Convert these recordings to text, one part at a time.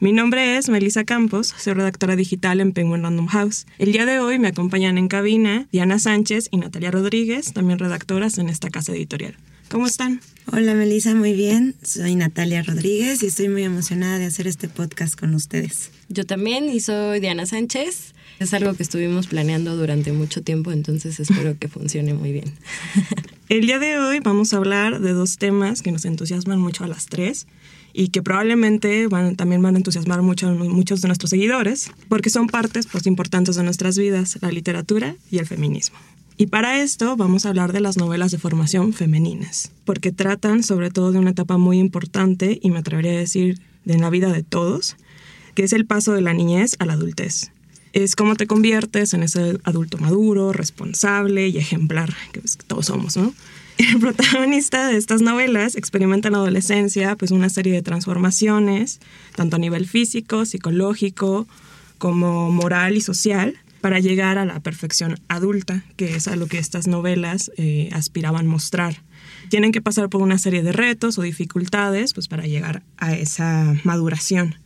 Mi nombre es Melissa Campos, soy redactora digital en Penguin Random House. El día de hoy me acompañan en cabina Diana Sánchez y Natalia Rodríguez, también redactoras en esta casa editorial. ¿Cómo están? Hola Melissa, muy bien. Soy Natalia Rodríguez y estoy muy emocionada de hacer este podcast con ustedes. Yo también y soy Diana Sánchez. Es algo que estuvimos planeando durante mucho tiempo, entonces espero que funcione muy bien. El día de hoy vamos a hablar de dos temas que nos entusiasman mucho a las tres y que probablemente van, también van a entusiasmar mucho muchos de nuestros seguidores, porque son partes pues, importantes de nuestras vidas, la literatura y el feminismo. Y para esto vamos a hablar de las novelas de formación femeninas, porque tratan sobre todo de una etapa muy importante y me atrevería a decir de la vida de todos, que es el paso de la niñez a la adultez. Es cómo te conviertes en ese adulto maduro, responsable y ejemplar, que todos somos, ¿no? El protagonista de estas novelas experimenta en la adolescencia pues una serie de transformaciones, tanto a nivel físico, psicológico, como moral y social, para llegar a la perfección adulta, que es a lo que estas novelas eh, aspiraban mostrar. Tienen que pasar por una serie de retos o dificultades pues, para llegar a esa maduración.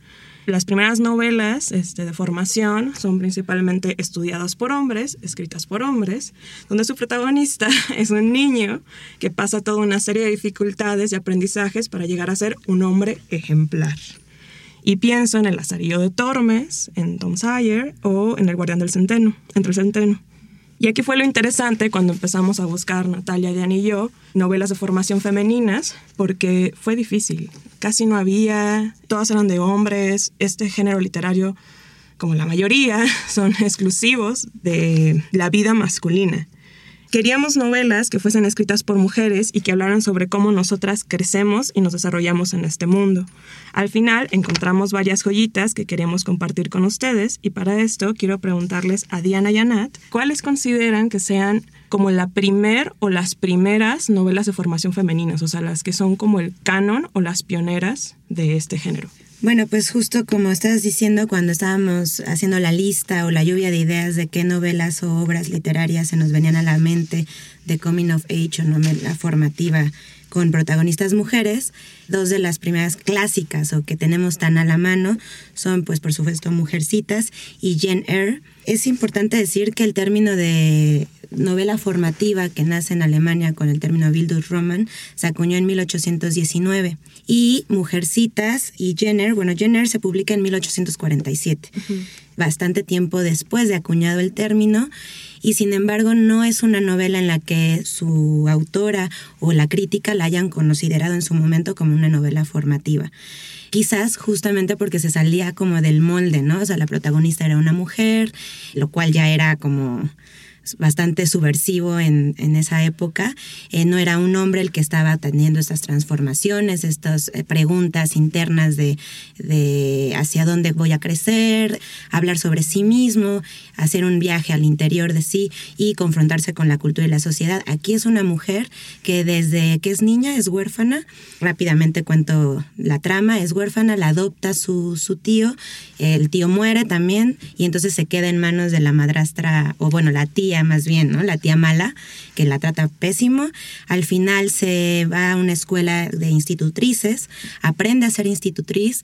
Las primeras novelas este, de formación son principalmente estudiadas por hombres, escritas por hombres, donde su protagonista es un niño que pasa toda una serie de dificultades y aprendizajes para llegar a ser un hombre ejemplar. Y pienso en El Lazarillo de Tormes, en Tom Sawyer o en El Guardián del Centeno, entre el Centeno. Y aquí fue lo interesante cuando empezamos a buscar, Natalia, Diane y yo, novelas de formación femeninas, porque fue difícil. Casi no había, todas eran de hombres. Este género literario, como la mayoría, son exclusivos de la vida masculina. Queríamos novelas que fuesen escritas por mujeres y que hablaran sobre cómo nosotras crecemos y nos desarrollamos en este mundo. Al final encontramos varias joyitas que queremos compartir con ustedes y para esto quiero preguntarles a Diana y a Nat cuáles consideran que sean como la primer o las primeras novelas de formación femeninas, o sea, las que son como el canon o las pioneras de este género. Bueno, pues justo como estabas diciendo cuando estábamos haciendo la lista o la lluvia de ideas de qué novelas o obras literarias se nos venían a la mente de Coming of Age o novela formativa con protagonistas mujeres, dos de las primeras clásicas o que tenemos tan a la mano son pues por supuesto Mujercitas y Jane Eyre. Es importante decir que el término de novela formativa que nace en Alemania con el término Bildungsroman se acuñó en 1819 y Mujercitas y Jenner, bueno, Jenner se publica en 1847, bastante tiempo después de acuñado el término y sin embargo no es una novela en la que su autora o la crítica la hayan considerado en su momento como una novela formativa. Quizás justamente porque se salía como del molde, ¿no? O sea, la protagonista era una mujer, lo cual ya era como bastante subversivo en, en esa época. Eh, no era un hombre el que estaba teniendo estas transformaciones, estas eh, preguntas internas de, de hacia dónde voy a crecer, hablar sobre sí mismo, hacer un viaje al interior de sí y confrontarse con la cultura y la sociedad. Aquí es una mujer que desde que es niña es huérfana, rápidamente cuento la trama, es huérfana, la adopta su, su tío, el tío muere también y entonces se queda en manos de la madrastra, o bueno, la tía más bien, ¿no? La tía mala, que la trata pésimo. Al final se va a una escuela de institutrices, aprende a ser institutriz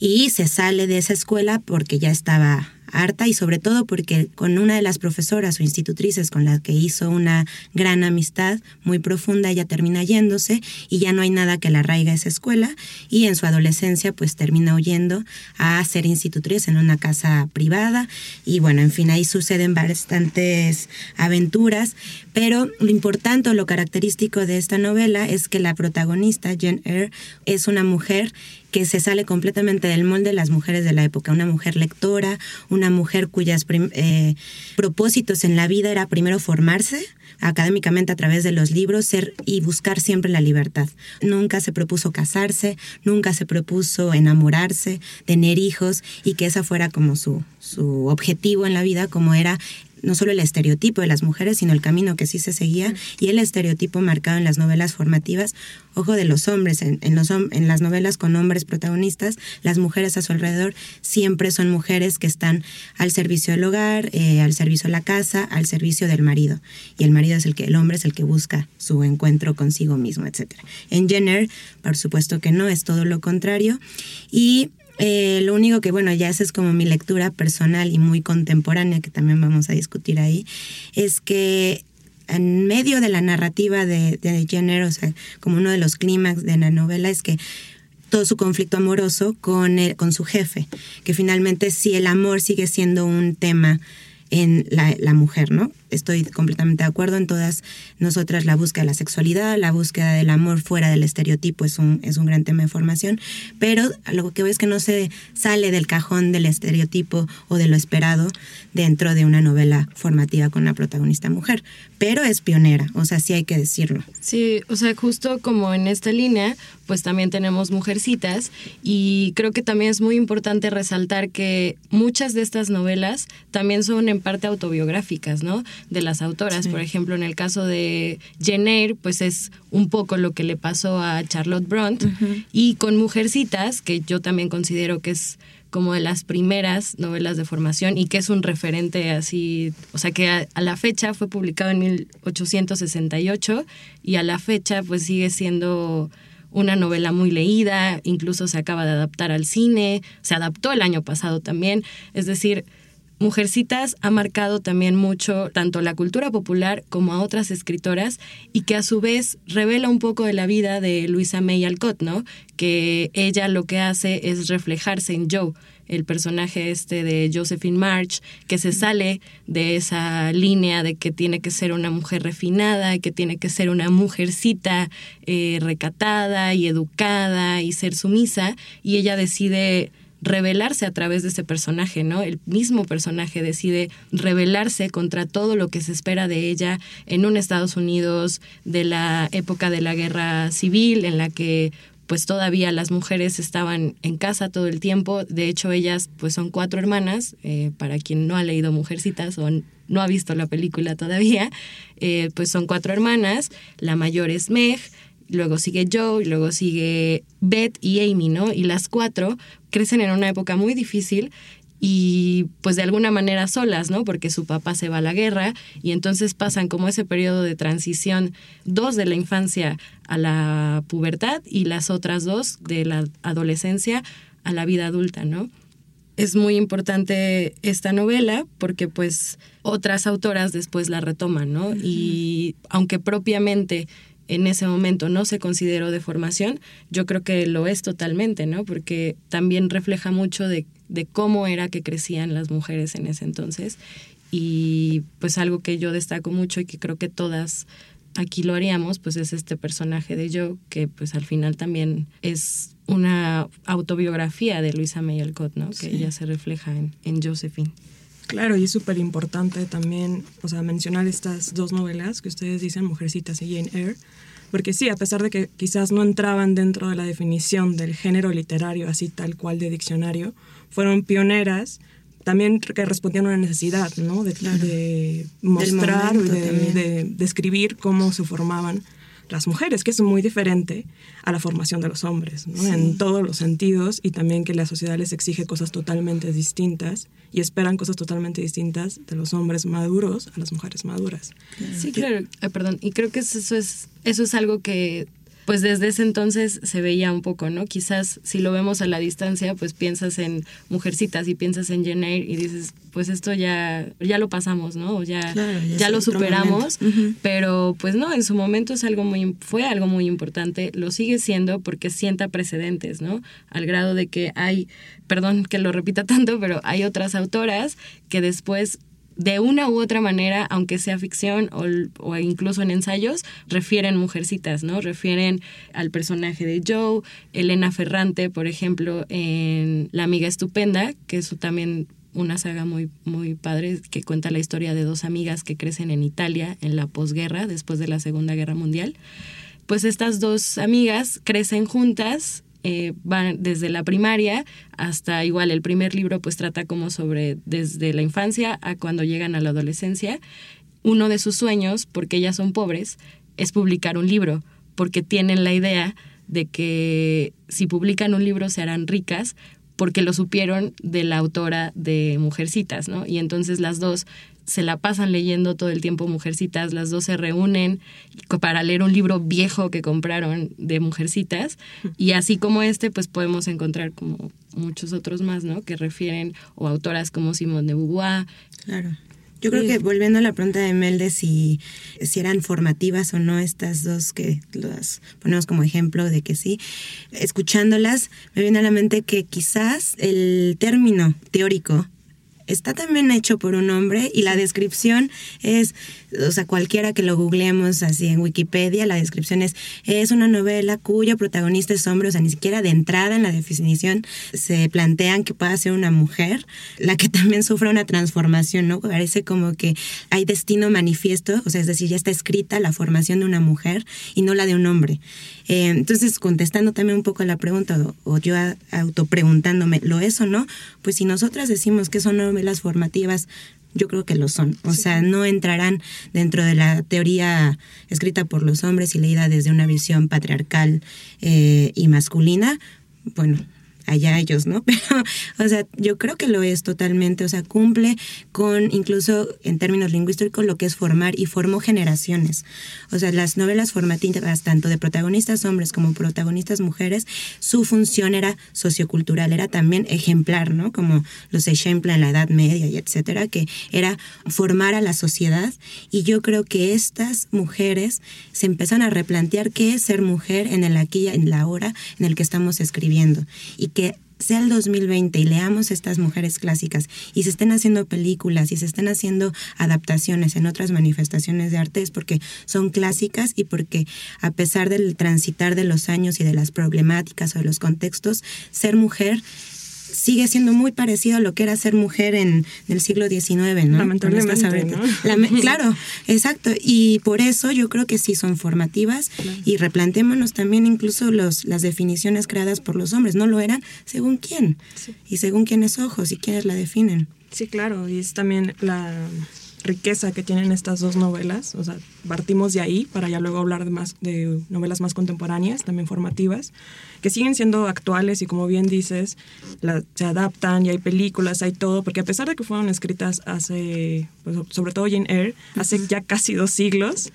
y se sale de esa escuela porque ya estaba harta y sobre todo porque con una de las profesoras o institutrices con la que hizo una gran amistad muy profunda, ella termina yéndose y ya no hay nada que la arraiga esa escuela y en su adolescencia pues termina huyendo a ser institutriz en una casa privada y bueno, en fin, ahí suceden bastantes aventuras, pero lo importante o lo característico de esta novela es que la protagonista, Jen Eyre, es una mujer que se sale completamente del molde de las mujeres de la época. Una mujer lectora, una mujer cuyos eh, propósitos en la vida era primero formarse académicamente a través de los libros ser y buscar siempre la libertad. Nunca se propuso casarse, nunca se propuso enamorarse, tener hijos y que esa fuera como su, su objetivo en la vida, como era no solo el estereotipo de las mujeres, sino el camino que sí se seguía y el estereotipo marcado en las novelas formativas, ojo de los hombres, en, los, en las novelas con hombres protagonistas, las mujeres a su alrededor siempre son mujeres que están al servicio del hogar, eh, al servicio de la casa, al servicio del marido. Y el marido es el que, el hombre es el que busca su encuentro consigo mismo, etc. En Jenner, por supuesto que no, es todo lo contrario. Y eh, lo único que, bueno, ya esa es como mi lectura personal y muy contemporánea, que también vamos a discutir ahí, es que en medio de la narrativa de, de Jenner, o sea, como uno de los clímax de la novela, es que todo su conflicto amoroso con, con su jefe, que finalmente sí el amor sigue siendo un tema en la, mujer, ¿no? Estoy completamente de acuerdo en todas nosotras la búsqueda de la sexualidad, la búsqueda del amor fuera del estereotipo es un, es un gran tema de formación, pero lo que veo es que no se sale del cajón del estereotipo o de lo esperado dentro de una novela formativa con una protagonista mujer, pero es pionera, o sea, sí hay que decirlo. Sí, o sea, justo como en esta línea, pues también tenemos mujercitas y creo que también es muy importante resaltar que muchas de estas novelas también son en parte autobiográficas, ¿no? De las autoras, por ejemplo, en el caso de Jane pues es un poco lo que le pasó a Charlotte Brunt y con Mujercitas, que yo también considero que es como de las primeras novelas de formación y que es un referente así, o sea que a, la fecha fue publicado en 1868 y a la fecha pues sigue siendo una novela muy leída, incluso se acaba de adaptar al cine, se adaptó el año pasado también, es decir, Mujercitas ha marcado también mucho tanto la cultura popular como a otras escritoras y que a su vez revela un poco de la vida de Luisa May Alcott, ¿no? Que ella lo que hace es reflejarse en Joe, el personaje este de Josephine March, que se sale de esa línea de que tiene que ser una mujer refinada, que tiene que ser una mujercita eh, recatada y educada y ser sumisa, y ella decide rebelarse a través de ese personaje, ¿no? El mismo personaje decide rebelarse contra todo lo que se espera de ella en un Estados Unidos de la época de la guerra civil, en la que pues todavía las mujeres estaban en casa todo el tiempo. De hecho, ellas pues son cuatro hermanas, eh, para quien no ha leído Mujercitas o no ha visto la película todavía, eh, pues son cuatro hermanas. La mayor es Meg, luego sigue Joe, y luego sigue Beth y Amy, ¿no? Y las cuatro crecen en una época muy difícil y pues de alguna manera solas, ¿no? Porque su papá se va a la guerra y entonces pasan como ese periodo de transición, dos de la infancia a la pubertad y las otras dos de la adolescencia a la vida adulta, ¿no? Es muy importante esta novela porque pues otras autoras después la retoman, ¿no? Y aunque propiamente en ese momento no se consideró de formación, yo creo que lo es totalmente, ¿no? Porque también refleja mucho de, de cómo era que crecían las mujeres en ese entonces y pues algo que yo destaco mucho y que creo que todas aquí lo haríamos, pues es este personaje de Joe, que pues al final también es una autobiografía de Luisa May Alcott, ¿no? Que ella se refleja en, en Josephine. Claro, y es súper importante también, o sea, mencionar estas dos novelas que ustedes dicen, Mujercitas y Jane Eyre, porque sí, a pesar de que quizás no entraban dentro de la definición del género literario, así tal cual de diccionario, fueron pioneras también que respondían a una necesidad, ¿no? De, mostrar y de, describir cómo se formaban las mujeres, que es muy diferente a la formación de los hombres, ¿no? en todos los sentidos, y también que la sociedad les exige cosas totalmente distintas y esperan cosas totalmente distintas de los hombres maduros a las mujeres maduras. Sí, claro, perdón, y creo que eso es, eso es algo que pues desde ese entonces se veía un poco, ¿no? Quizás si lo vemos a la distancia, pues piensas en Mujercitas y piensas en Jane y dices, pues esto ya, ya lo pasamos, ¿no? Ya, ya, lo superamos, pero pues no, en su momento es algo muy, fue algo muy importante, lo sigue siendo porque sienta precedentes, ¿no? Al grado de que hay, perdón que lo repita tanto, pero hay otras autoras que después de una u otra manera, aunque sea ficción o, incluso en ensayos, refieren mujercitas, ¿no? Refieren al personaje de Joe, Elena Ferrante, por ejemplo, en La amiga estupenda, que es también una saga muy, muy padre que cuenta la historia de dos amigas que crecen en Italia en la posguerra, después de la Segunda Guerra Mundial. Pues estas dos amigas crecen juntas eh, van desde la primaria hasta igual el primer libro pues trata como sobre desde la infancia a cuando llegan a la adolescencia. Uno de sus sueños, porque ellas son pobres, es publicar un libro, porque tienen la idea de que si publican un libro se harán ricas porque lo supieron de la autora de Mujercitas, ¿no? Y entonces las dos se la pasan leyendo todo el tiempo Mujercitas, las dos se reúnen para leer un libro viejo que compraron de Mujercitas y así como este pues podemos encontrar como muchos otros más, ¿no? Que refieren o autoras como Simone de Beauvoir. Claro. Yo creo que volviendo a la pregunta de Mel de si, si eran formativas o no estas dos que las ponemos como ejemplo de que sí, escuchándolas me viene a la mente que quizás el término teórico está también hecho por un hombre y la descripción es, o sea, cualquiera que lo googleemos así en Wikipedia, la descripción es, es una novela cuyo protagonista es hombre, o sea, ni siquiera de entrada en la definición se plantean que pueda ser una mujer, la que también sufre una transformación, ¿no? Parece como que hay destino manifiesto, o sea, es decir, ya está escrita la formación de una mujer y no la de un hombre. Eh, entonces, contestando también un poco a la pregunta, o, yo autopreguntándome, ¿lo es o no? Pues si nosotras decimos que son novelas formativas, yo creo que lo son. O sea, no entrarán dentro de la teoría escrita por los hombres y leída desde una visión patriarcal eh, y masculina. Bueno, allá ellos, ¿no? Pero, o sea, yo creo que lo es totalmente, o sea, cumple con incluso en términos lingüísticos lo que es formar y formó generaciones. O sea, las novelas formativas, tanto de protagonistas hombres como protagonistas mujeres, su función era sociocultural, era también ejemplar, ¿no? Como los ejempla en la Edad Media y etcétera, que era formar a la sociedad. Y yo creo que estas mujeres se empiezan a replantear qué es ser mujer en el aquí y en la hora en el que estamos escribiendo. Y que sea el 2020 y leamos estas mujeres clásicas y se estén haciendo películas y se estén haciendo adaptaciones en otras manifestaciones de arte es porque son clásicas y porque a pesar del transitar de los años y de las problemáticas o de los contextos, ser mujer sigue siendo muy parecido a lo que era ser mujer en, el siglo XIX, ¿no? Lamentablemente, ¿no? claro, exacto. Y por eso yo creo que sí son formativas y replantémonos también incluso los, las definiciones creadas por los hombres. No lo eran según quién y según quiénes ojos y quiénes la definen. Sí, claro. Y es también la riqueza que tienen estas dos novelas. O sea, partimos de ahí para ya luego hablar de, más, de novelas más contemporáneas, también formativas que siguen siendo actuales y como bien dices, se adaptan y hay películas, hay todo, porque a pesar de que fueron escritas hace, pues, sobre todo Jane Eyre, hace ya casi dos siglos,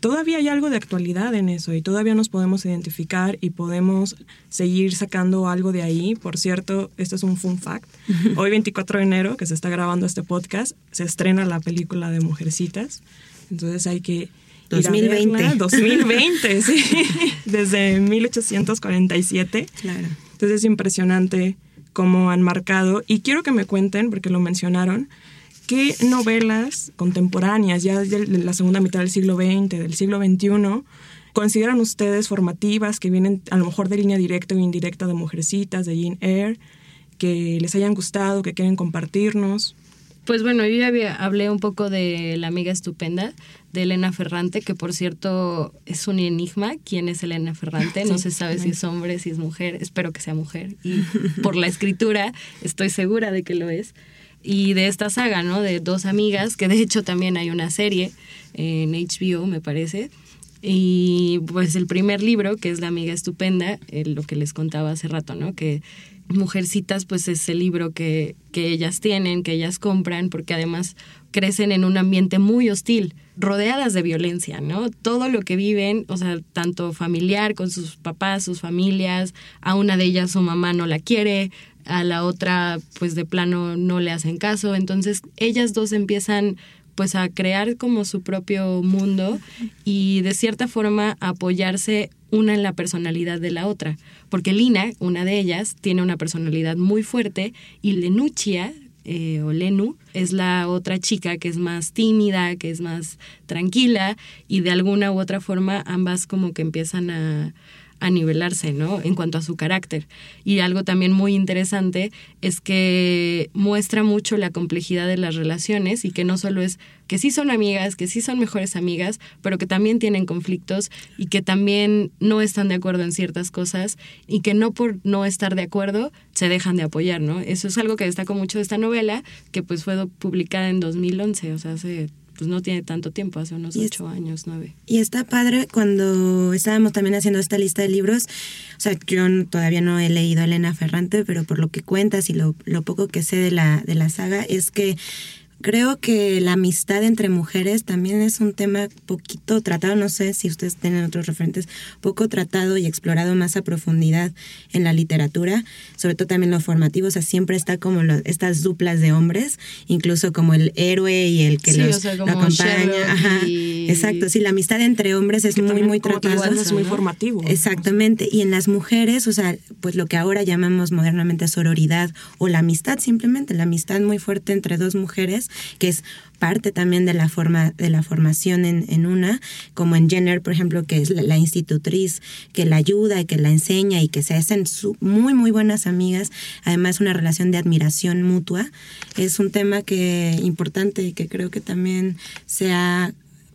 todavía hay algo de actualidad en eso y todavía nos podemos identificar y podemos seguir sacando algo de ahí. Por cierto, esto es un fun fact. Hoy 24 de enero, que se está grabando este podcast, se estrena la película de Mujercitas. Entonces hay que 2020. 2020, sí. Desde 1847. Claro. Entonces es impresionante cómo han marcado. Y quiero que me cuenten, porque lo mencionaron, qué novelas contemporáneas, ya de la segunda mitad del siglo XX, del siglo XXI, consideran ustedes formativas, que vienen a lo mejor de línea directa o indirecta de Mujercitas, de Jean Eyre, que les hayan gustado, que quieren compartirnos. Pues bueno, yo ya hablé un poco de La amiga estupenda de Elena Ferrante, que por cierto es un enigma. ¿Quién es Elena Ferrante? No se sabe si es hombre, si es mujer. Espero que sea mujer. Y por la escritura estoy segura de que lo es. Y de esta saga, ¿no? De dos amigas, que de hecho también hay una serie en HBO, me parece. Y pues el primer libro, que es La amiga estupenda, eh, lo que les contaba hace rato, ¿no? Que Mujercitas, pues es el libro que, que ellas tienen, que ellas compran, porque además crecen en un ambiente muy hostil, rodeadas de violencia, ¿no? Todo lo que viven, o sea, tanto familiar con sus papás, sus familias, a una de ellas su mamá no la quiere, a la otra pues de plano no le hacen caso, entonces ellas dos empiezan pues a crear como su propio mundo y de cierta forma apoyarse una en la personalidad de la otra. Porque Lina, una de ellas, tiene una personalidad muy fuerte y Lenuccia, eh, o Lenu, es la otra chica que es más tímida, que es más tranquila y de alguna u otra forma ambas como que empiezan a, a nivelarse, ¿no? En cuanto a su carácter. Y algo también muy interesante es que muestra mucho la complejidad de las relaciones y que no solo es que sí son amigas, que sí son mejores amigas, pero que también tienen conflictos y que también no están de acuerdo en ciertas cosas y que no por no estar de acuerdo se dejan de apoyar, ¿no? Eso es algo que destaco mucho de esta novela, que pues fue publicada en 2011, o sea, hace pues no tiene tanto tiempo, hace unos ocho años, nueve. Y está padre cuando estábamos también haciendo esta lista de libros, o sea, yo todavía no he leído a Elena Ferrante, pero por lo que cuentas y lo, lo poco que sé de la, de la saga es que Creo que la amistad entre mujeres también es un tema poquito tratado, no sé si ustedes tienen otros referentes, poco tratado y explorado más a profundidad en la literatura, sobre todo también lo formativo, o sea, siempre está como estas duplas de hombres, incluso como el héroe y el que los acompaña. Ajá, Exacto, sí, la amistad entre hombres es muy, muy tratada. Es muy formativo. Exactamente, y en las mujeres, o sea, pues lo que ahora llamamos modernamente sororidad o la amistad simplemente, la amistad muy fuerte entre dos mujeres, que es parte también de la forma de la formación en, una, como en Jenner, por ejemplo, que es la, institutriz que la ayuda y que la enseña y que se hacen muy, muy buenas amigas. Además, una relación de admiración mutua. Es un tema que importante y que creo que también se ha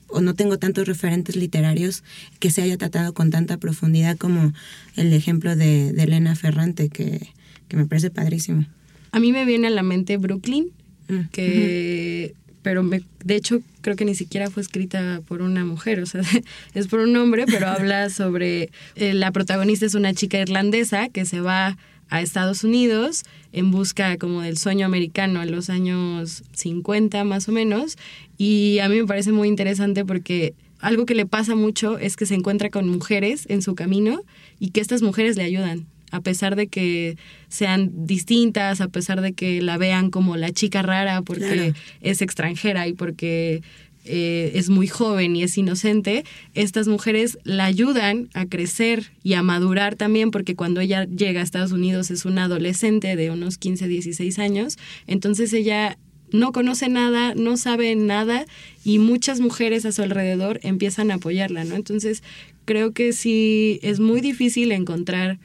o no tengo tantos referentes literarios que se haya tratado con tanta profundidad como el ejemplo de, Elena Ferrante, que, que me parece padrísimo. A mí me viene a la mente Brooklyn, Que pero me, de hecho creo que ni siquiera fue escrita por una mujer, o sea, es por un hombre, pero habla sobre, eh, la protagonista es una chica irlandesa que se va a Estados Unidos en busca como del sueño americano en los años 50 más o menos, y a mí me parece muy interesante porque algo que le pasa mucho es que se encuentra con mujeres en su camino y que estas mujeres le ayudan a pesar de que sean distintas, a pesar de que la vean como la chica rara porque es extranjera y porque eh, es muy joven y es inocente, estas mujeres la ayudan a crecer y a madurar también porque cuando ella llega a Estados Unidos es una adolescente de unos 15, 16 años, entonces ella no conoce nada, no sabe nada y muchas mujeres a su alrededor empiezan a apoyarla, ¿no? Entonces creo que sí es muy difícil encontrar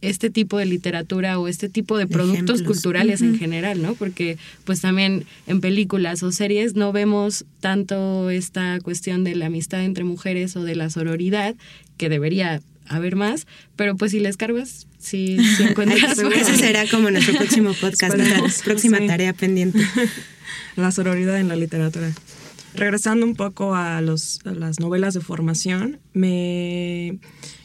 este tipo de literatura o este tipo de, productos culturales en general, ¿no? Porque pues también en películas o series no vemos tanto esta cuestión de la amistad entre mujeres o de la sororidad, que debería haber más, pero pues si les cargas, si, encuentras... Ese será como nuestro próximo podcast, nuestra próxima tarea pendiente. La sororidad en la literatura. Regresando un poco a, los, las novelas de formación, me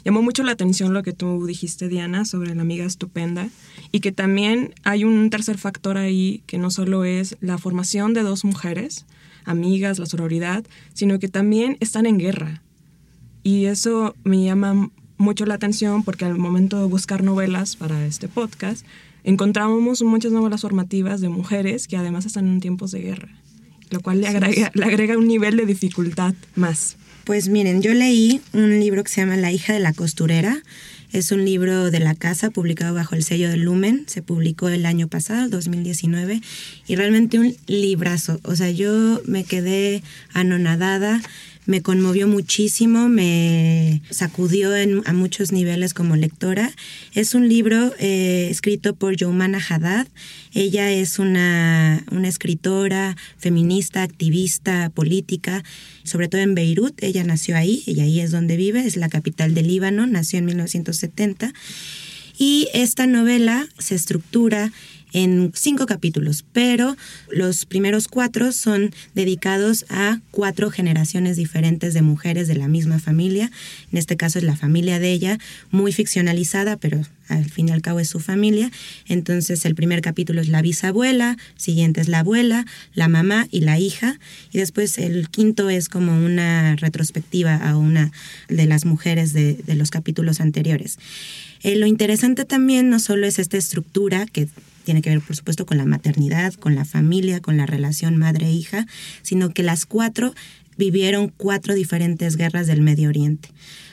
llamó mucho la atención lo que tú dijiste, Diana, sobre la amiga estupenda, y que también hay un tercer factor ahí, que no solo es la formación de dos mujeres, amigas, la sororidad, sino que también están en guerra. Y eso me llama mucho la atención porque al momento de buscar novelas para este podcast, encontramos muchas novelas formativas de mujeres que además están en tiempos de guerra, lo cual le agrega, le agrega un nivel de dificultad más. Pues miren, yo leí un libro que se llama La hija de la costurera. Es un libro de la casa publicado bajo el sello de Lumen. Se publicó el año pasado, el 2019. Y realmente un librazo. O sea, yo me quedé anonadada me conmovió muchísimo, me sacudió en, a muchos niveles como lectora. Es un libro eh, escrito por Joumana Haddad. Ella es una, una escritora, feminista, activista, política, sobre todo en Beirut. Ella nació ahí, y ahí es donde vive, es la capital del Líbano, nació en 1970. Y esta novela se estructura en cinco capítulos, pero los primeros cuatro son dedicados a cuatro generaciones diferentes de mujeres de la misma familia. En este caso es la familia de ella, muy ficcionalizada, pero al fin y al cabo es su familia. Entonces el primer capítulo es la bisabuela, siguiente es la abuela, la mamá y la hija, y después el quinto es como una retrospectiva a una de las mujeres de, los capítulos anteriores. Eh, lo interesante también no solo es esta estructura que tiene que ver, por supuesto, con la maternidad, con la familia, con la relación madre-hija, sino que las cuatro vivieron cuatro diferentes guerras del Medio Oriente.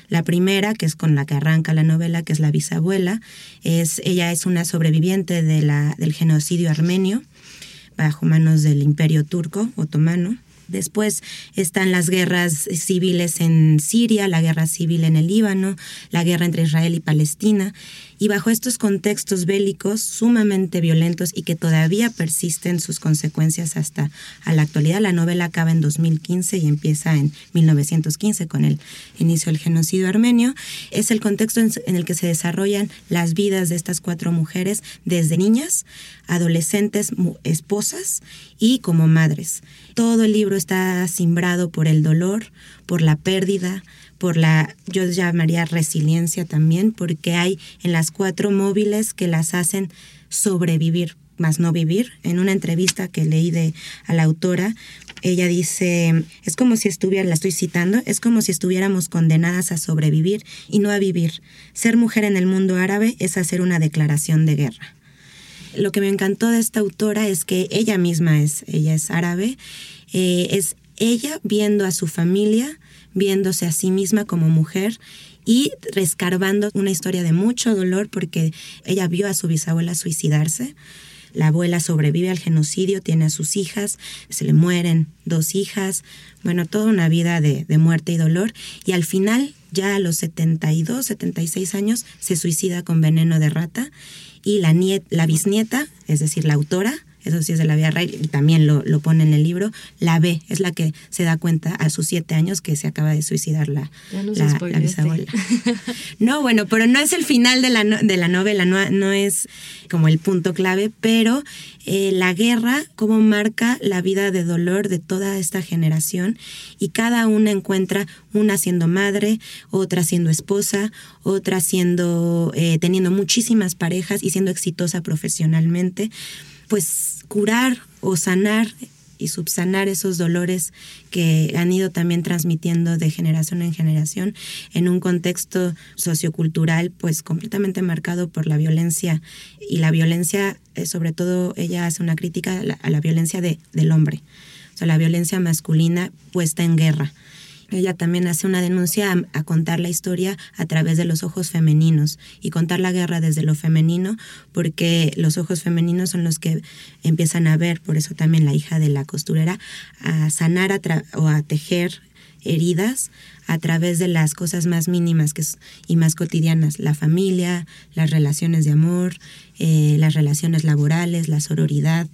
La primera, que es con la que arranca la novela, que es la bisabuela, es, ella es una sobreviviente del genocidio armenio. bajo manos del imperio turco otomano. Después están las guerras civiles en Siria, la guerra civil en el Líbano, la guerra entre Israel y Palestina. Y bajo estos contextos bélicos sumamente violentos y que todavía persisten sus consecuencias hasta a la actualidad, la novela acaba en 2015 y empieza en 1915 con el inicio del genocidio armenio, es el contexto en el que se desarrollan las vidas de estas cuatro mujeres desde niñas, adolescentes, esposas y como madres. Todo el libro está simbrado por el dolor, por la pérdida, por la, yo llamaría resiliencia también, porque hay en las cuatro móviles que las hacen sobrevivir, más no vivir. En una entrevista que leí de a la autora, ella dice, es como si estuviera, la estoy citando, es como si estuviéramos condenadas a sobrevivir y no a vivir. Ser mujer en el mundo árabe es hacer una declaración de guerra. Lo que me encantó de esta autora es que ella misma es, ella es árabe, eh, es ella viendo a su familia viéndose a sí misma como mujer y rescarbando una historia de mucho dolor porque ella vio a su bisabuela suicidarse. La abuela sobrevive al genocidio, tiene a sus hijas, se le mueren dos hijas, bueno, toda una vida de, muerte y dolor. Y al final, ya a los 72, 76 años, se suicida con veneno de rata. Y la, la bisnieta, es decir, la autora, eso sí es de la vida real y también lo, lo, pone en el libro, la ve, es la que se da cuenta a sus siete años que se acaba de suicidar la, la, bisabuela. no, bueno, pero no es el final de la, de la novela, no, no es como el punto clave, pero eh, la guerra, cómo marca la vida de dolor de toda esta generación y cada una encuentra una siendo madre, otra siendo esposa, otra siendo, eh, teniendo muchísimas parejas y siendo exitosa profesionalmente pues curar o sanar y subsanar esos dolores que han ido también transmitiendo de generación en generación en un contexto sociocultural pues completamente marcado por la violencia. Y la violencia eh, sobre todo ella hace una crítica a la, violencia de, del hombre. O sea la violencia masculina puesta en guerra ella también hace una denuncia a, contar la historia a través de los ojos femeninos y contar la guerra desde lo femenino, porque los ojos femeninos son los que empiezan a ver, por eso también la hija de la costurera, a sanar o a tejer heridas a través de las cosas más mínimas que y más cotidianas, la familia, las relaciones de amor, eh, las relaciones laborales, la sororidad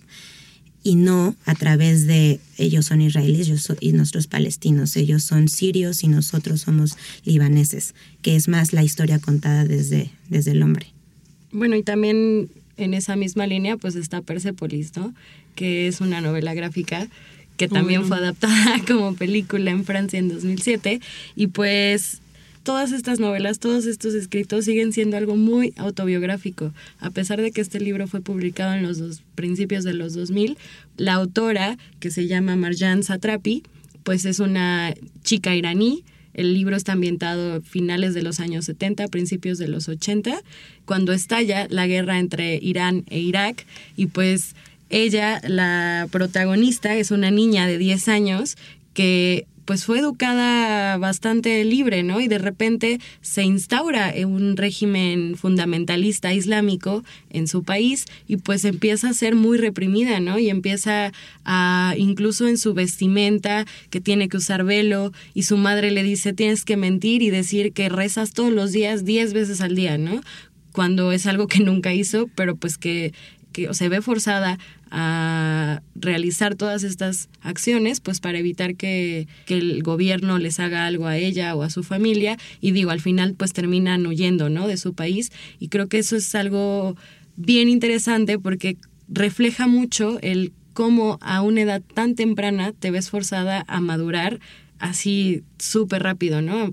y no a través de ellos son israelíes y nosotros palestinos, ellos son sirios y nosotros somos libaneses, que es más la historia contada desde, desde el hombre. Bueno, y también en esa misma línea pues está Persepolis, ¿no? que es una novela gráfica que también fue adaptada como película en Francia en 2007 y pues todas estas novelas, todos estos escritos siguen siendo algo muy autobiográfico. A pesar de que este libro fue publicado en los dos, principios de los 2000, la autora, que se llama Marjan Satrapi, pues es una chica iraní. El libro está ambientado finales de los años 70, principios de los 80, cuando estalla la guerra entre Irán e Irak y pues ella, la protagonista, es una niña de 10 años que pues fue educada bastante libre, ¿no? Y de repente se instaura un régimen fundamentalista islámico en su país y pues empieza a ser muy reprimida, ¿no? Y empieza a, incluso en su vestimenta, que tiene que usar velo y su madre le dice, tienes que mentir y decir que rezas todos los días, diez veces al día, ¿no? Cuando es algo que nunca hizo, pero pues que que se ve forzada a realizar todas estas acciones, pues para evitar que, que, el gobierno les haga algo a ella o a su familia, y digo, al final pues terminan huyendo, ¿no? De su país, y creo que eso es algo bien interesante porque refleja mucho el cómo a una edad tan temprana te ves forzada a madurar así súper rápido, ¿no?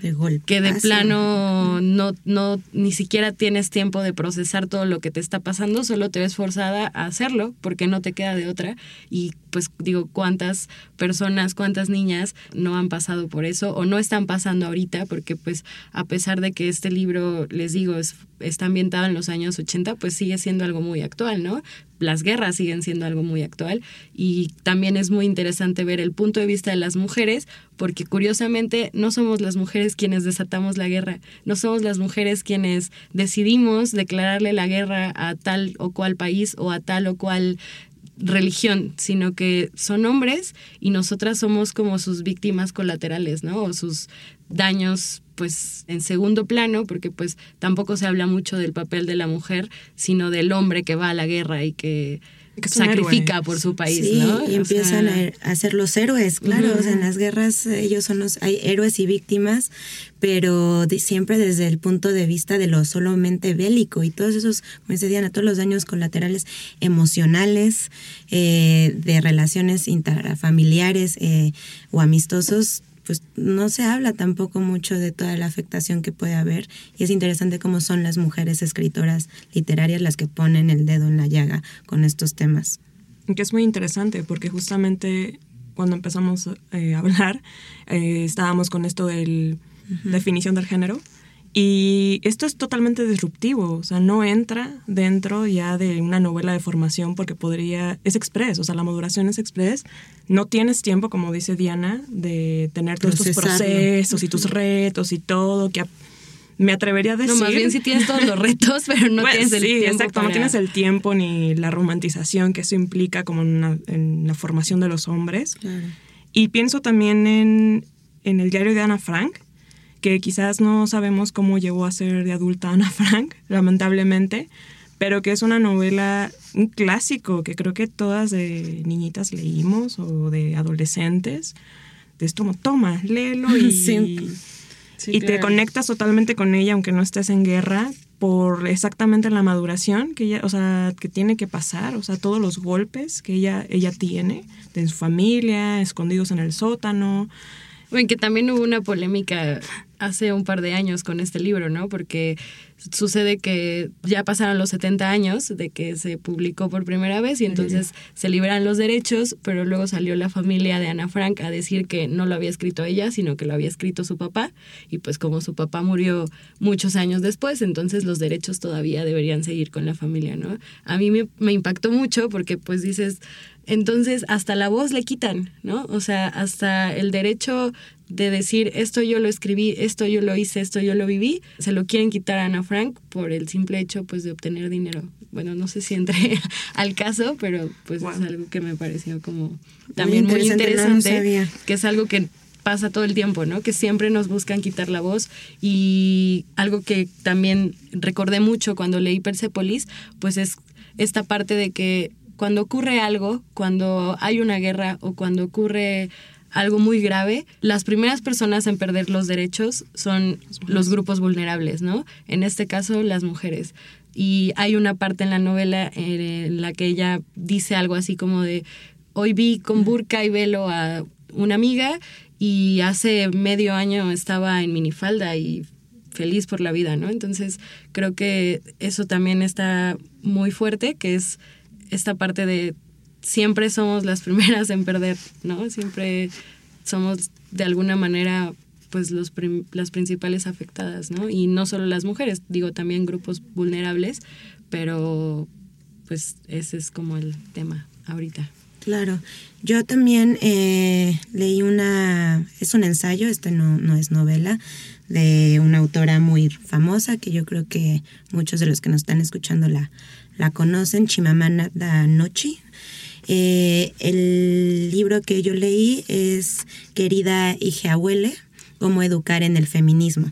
de golpe. Que de plano no, no, ni siquiera tienes tiempo de procesar todo lo que te está pasando, solo te ves forzada a hacerlo porque no te queda de otra. Y pues digo, cuántas personas, cuántas niñas no han pasado por eso o no están pasando ahorita, porque pues a pesar de que este libro, les digo, es, está ambientado en los años 80, pues sigue siendo algo muy actual, ¿no? Las guerras siguen siendo algo muy actual y también es muy interesante ver el punto de vista de las mujeres, porque curiosamente no somos las mujeres quienes desatamos la guerra, no somos las mujeres quienes decidimos declararle la guerra a tal o cual país o a tal o cual religión, sino que son hombres y nosotras somos como sus víctimas colaterales, ¿no? O sus daños pues en segundo plano, porque pues tampoco se habla mucho del papel de la mujer, sino del hombre que va a la guerra y que, es sacrifica héroe. por su país, Sí, ¿no? y O empiezan sea, a, ser los héroes, claro, o sea, en las guerras ellos son los, hay héroes y víctimas, pero de- siempre desde el punto de vista de lo solamente bélico y todos esos, como dice Diana, todos los daños colaterales emocionales, eh, de relaciones intrafamiliares eh, o amistosos, pues no se habla tampoco mucho de toda la afectación que puede haber y es interesante cómo son las mujeres escritoras literarias las que ponen el dedo en la llaga con estos temas. que es muy interesante porque justamente cuando empezamos eh, a hablar eh, estábamos con esto de definición del género y esto es totalmente disruptivo, o sea, no entra dentro ya de una novela de formación porque podría, es express, o sea, la maduración es express, no tienes tiempo, como dice Diana, de tener todos Procesarlo. procesos y tus retos y todo, que me atrevería a decir... No, más bien si tienes todos los retos, pero no Bueno, tienes el sí, tiempo exacto, no tienes el tiempo ni la romantización que eso implica como en, una- en la formación de los hombres. Y pienso también en, en el diario de Ana Frank, que quizás no sabemos cómo llegó a ser de adulta Ana Frank, lamentablemente, pero que es una novela, un clásico que creo que todas de niñitas leímos o de adolescentes. Esto como, toma, léelo y, Sí. Sí, y te conectas totalmente con ella aunque no estés en guerra por exactamente la maduración que ella, o sea, que tiene que pasar, o sea, todos los golpes que ella ella tiene de su familia, escondidos en el sótano. Bueno, que también hubo una polémica hace un par de años con este libro, ¿no? Porque sucede que ya pasaron los 70 años de que se publicó por primera vez y entonces se liberan los derechos, pero luego salió la familia de Ana Frank a decir que no lo había escrito ella, sino que lo había escrito su papá y pues como su papá murió muchos años después, entonces los derechos todavía deberían seguir con la familia, ¿no? A mí me, me impactó mucho porque pues dices, entonces hasta la voz le quitan, ¿no? O sea, hasta el derecho de decir esto yo lo escribí, esto yo lo hice, esto yo lo viví, se lo quieren quitar a Ana Frank por el simple hecho pues de obtener dinero. Bueno, no sé si entre al caso, pero pues es algo que me pareció como también muy interesante, que es algo que pasa todo el tiempo, ¿no? Que siempre nos buscan quitar la voz y algo que también recordé mucho cuando leí Persepolis, pues es esta parte de que cuando ocurre algo, cuando hay una guerra o cuando ocurre algo muy grave, las primeras personas en perder los derechos son los grupos vulnerables, ¿no? En este caso, las mujeres. Y hay una parte en la novela en la que ella dice algo así como de, hoy vi con burka y velo a una amiga y hace medio año estaba en minifalda y feliz por la vida, ¿no? Entonces creo que eso también está muy fuerte, que es esta parte de siempre somos las primeras en perder, ¿no? Siempre somos de alguna manera pues los prim- las principales afectadas, ¿no? Y no solo las mujeres, digo también grupos vulnerables, pero pues ese es como el tema ahorita. Claro, yo también eh, leí una, es un ensayo, este no, no es novela, de una autora muy famosa que yo creo que muchos de los que nos están escuchando la, la conocen, Chimamanda Nochi. Eh, el libro que yo leí es Querida Ijeahuele, Cómo educar en el feminismo.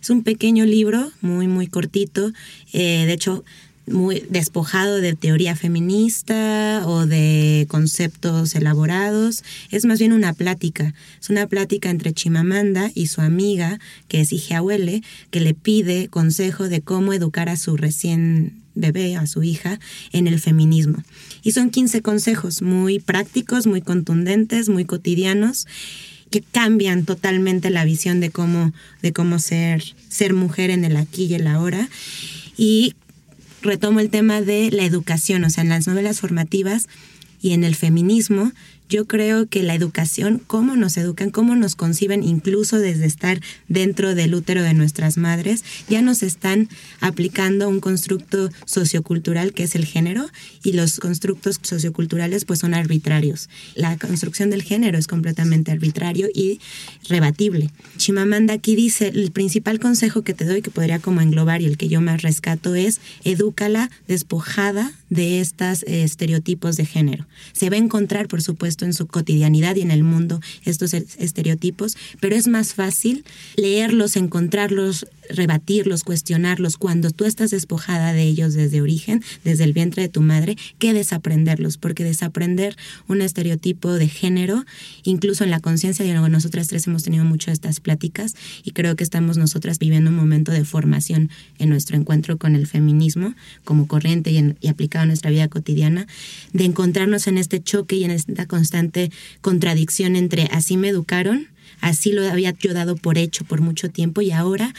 Es un pequeño libro, muy, muy cortito. eh, de hecho, muy despojado de teoría feminista o de conceptos elaborados. Es más bien una plática. Es una plática entre Chimamanda y su amiga, que es Ijeahuele, que le pide consejo de cómo educar a su recién bebé, a su hija, en el feminismo. Y son 15 consejos muy prácticos, muy contundentes, muy cotidianos que cambian totalmente la visión de cómo, de cómo ser, ser mujer en el aquí y el ahora. Y retomo el tema de la educación, o sea, en las novelas formativas y en el feminismo, yo creo que la educación, cómo nos educan, cómo nos conciben, incluso desde estar dentro del útero de nuestras madres, ya nos están aplicando un constructo sociocultural que es el género y los constructos socioculturales pues son arbitrarios. La construcción del género es completamente arbitrario y rebatible. Chimamanda aquí dice, el principal consejo que te doy que podría como englobar y el que yo más rescato es edúcala despojada de estos estereotipos de género. Se va a encontrar, por supuesto, en su cotidianidad y en el mundo estos estereotipos, pero es más fácil leerlos, encontrarlos, rebatirlos, cuestionarlos cuando tú estás despojada de ellos desde origen, desde el vientre de tu madre, que desaprenderlos, porque desaprender un estereotipo de género, incluso en la conciencia, de nosotras tres hemos tenido mucho de estas pláticas y creo que estamos nosotras viviendo un momento de formación en nuestro encuentro con el feminismo como corriente y, aplicado a nuestra vida cotidiana, de encontrarnos en este choque y en esta constante contradicción entre así me educaron, así lo había yo dado por hecho por mucho tiempo y ahora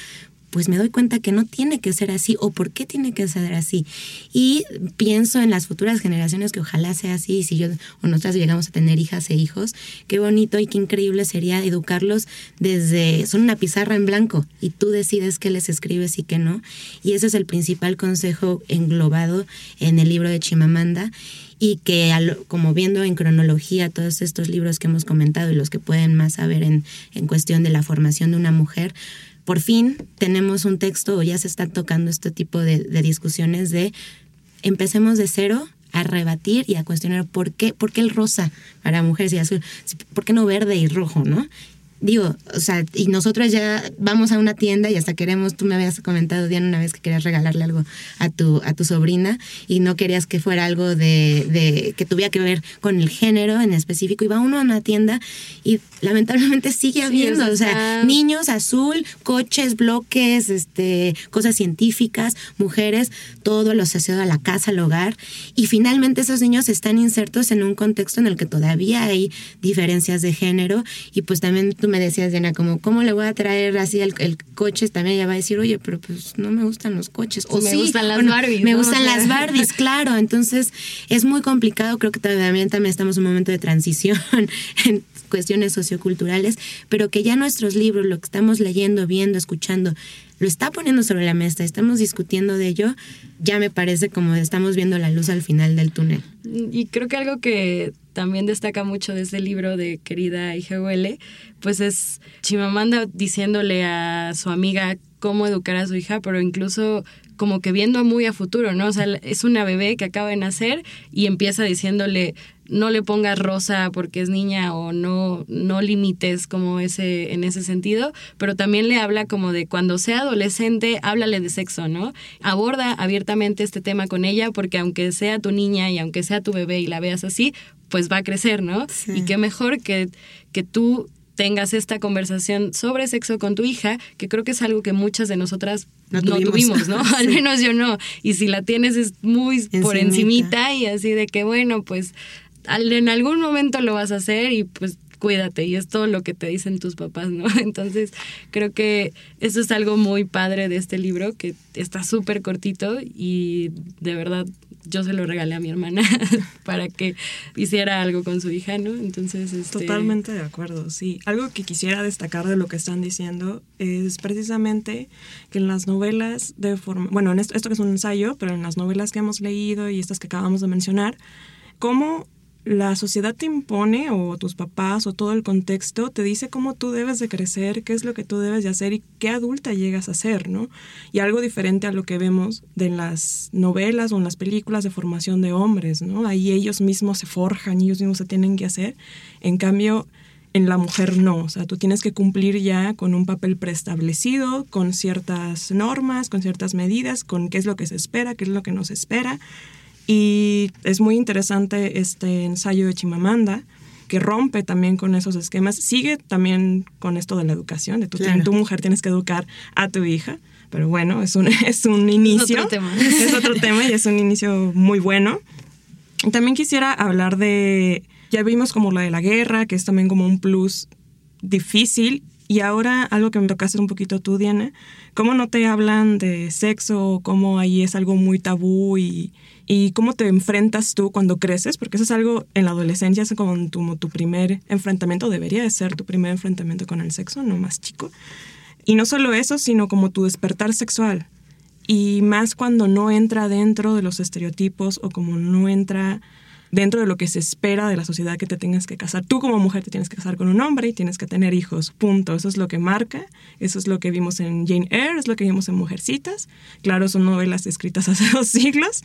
pues me doy cuenta que no tiene que ser así o por qué tiene que ser así. Y pienso en las futuras generaciones que ojalá sea así, si yo o nosotras llegamos a tener hijas e hijos, qué bonito y qué increíble sería educarlos desde, son una pizarra en blanco y tú decides qué les escribes y qué no. Y ese es el principal consejo englobado en el libro de Chimamanda y que como viendo en cronología todos estos libros que hemos comentado y los que pueden más saber en, en cuestión de la formación de una mujer, por fin tenemos un texto o ya se está tocando este tipo de, discusiones de empecemos de cero a rebatir y a cuestionar por qué, por qué el rosa para mujeres y azul, por qué no verde y rojo, ¿no? Digo, o sea, y nosotros ya vamos a una tienda y hasta queremos, tú me habías comentado, Diana, una vez que querías regalarle algo a tu, a tu sobrina y no querías que fuera algo de, de que tuviera que ver con el género en específico. Y va uno a una tienda y lamentablemente sigue habiendo, o sea, niños azul, coches, bloques, este, cosas científicas, mujeres, todo lo asociado a la casa, al hogar. Y finalmente esos niños están insertos en un contexto en el que todavía hay diferencias de género y pues también tú me decías, Diana, como, ¿cómo le voy a traer así el, coche? También ella va a decir, oye, pero pues no me gustan los coches. O me gustan las Barbies. Me gustan las Barbies, claro. Entonces es muy complicado. Creo que también, también estamos en un momento de transición en cuestiones socioculturales, pero que ya nuestros libros, lo que estamos leyendo, viendo, escuchando, lo está poniendo sobre la mesa, estamos discutiendo de ello, ya me parece como estamos viendo la luz al final del túnel. Y creo que algo que también destaca mucho de este libro de Querida hija huele, pues es Chimamanda diciéndole a su amiga cómo educar a su hija, pero incluso como que viendo muy a futuro, ¿no? O sea, es una bebé que acaba de nacer y empieza diciéndole, no le pongas rosa porque es niña o no, no limites como ese, en ese sentido, pero también le habla como de cuando sea adolescente, háblale de sexo, ¿no? Aborda abiertamente este tema con ella porque aunque sea tu niña y aunque sea tu bebé y la veas así, pues va a crecer, ¿no? Y qué mejor que, que tú tengas esta conversación sobre sexo con tu hija, que creo que es algo que muchas de nosotras no tuvimos, ¿no? Al menos yo no. Y si la tienes es muy por encimita y así de que, bueno, pues en algún momento lo vas a hacer y pues cuídate y es todo lo que te dicen tus papás, ¿no? Entonces creo que eso es algo muy padre de este libro que está súper cortito y de verdad yo se lo regalé a mi hermana para que hiciera algo con su hija, ¿no? Entonces, este... Totalmente de acuerdo, sí. Algo que quisiera destacar de lo que están diciendo es precisamente que en las novelas de forma, bueno, en esto, esto que es un ensayo, pero en las novelas que hemos leído y estas que acabamos de mencionar, cómo la sociedad te impone o tus papás o todo el contexto te dice cómo tú debes de crecer, qué es lo que tú debes de hacer y qué adulta llegas a ser, ¿no? Y algo diferente a lo que vemos de las novelas o en las películas de formación de hombres, ¿no? Ahí ellos mismos se forjan, ellos mismos se tienen que hacer. En cambio, en la mujer no, o sea, tú tienes que cumplir ya con un papel preestablecido, con ciertas normas, con ciertas medidas, con qué es lo que se espera, qué es lo que no se espera y es muy interesante este ensayo de Chimamanda, que rompe también con esos esquemas. Sigue también con esto de la educación, de tu, tu mujer tienes que educar a tu hija. Pero bueno, es un, es un inicio. Es otro tema. Es otro tema y es un inicio muy bueno. También quisiera hablar de, ya vimos como lo de la guerra, que es también como un plus difícil. Y ahora algo que me toca hacer un poquito tú, Diana, ¿cómo no te hablan de sexo? ¿Cómo ahí es algo muy tabú y, y cómo te enfrentas tú cuando creces, porque eso es algo en la adolescencia, es como tu, tu primer enfrentamiento, debería de ser tu primer enfrentamiento con el sexo, no más chico. Y no solo eso, sino como tu despertar sexual. Y más cuando no entra dentro de los estereotipos o como no entra dentro de lo que se espera de la sociedad que te tengas que casar. Tú como mujer te tienes que casar con un hombre y tienes que tener hijos, punto. Eso es lo que marca, eso es lo que vimos en Jane Eyre, es lo que vimos en Mujercitas. Claro, son novelas escritas hace dos siglos.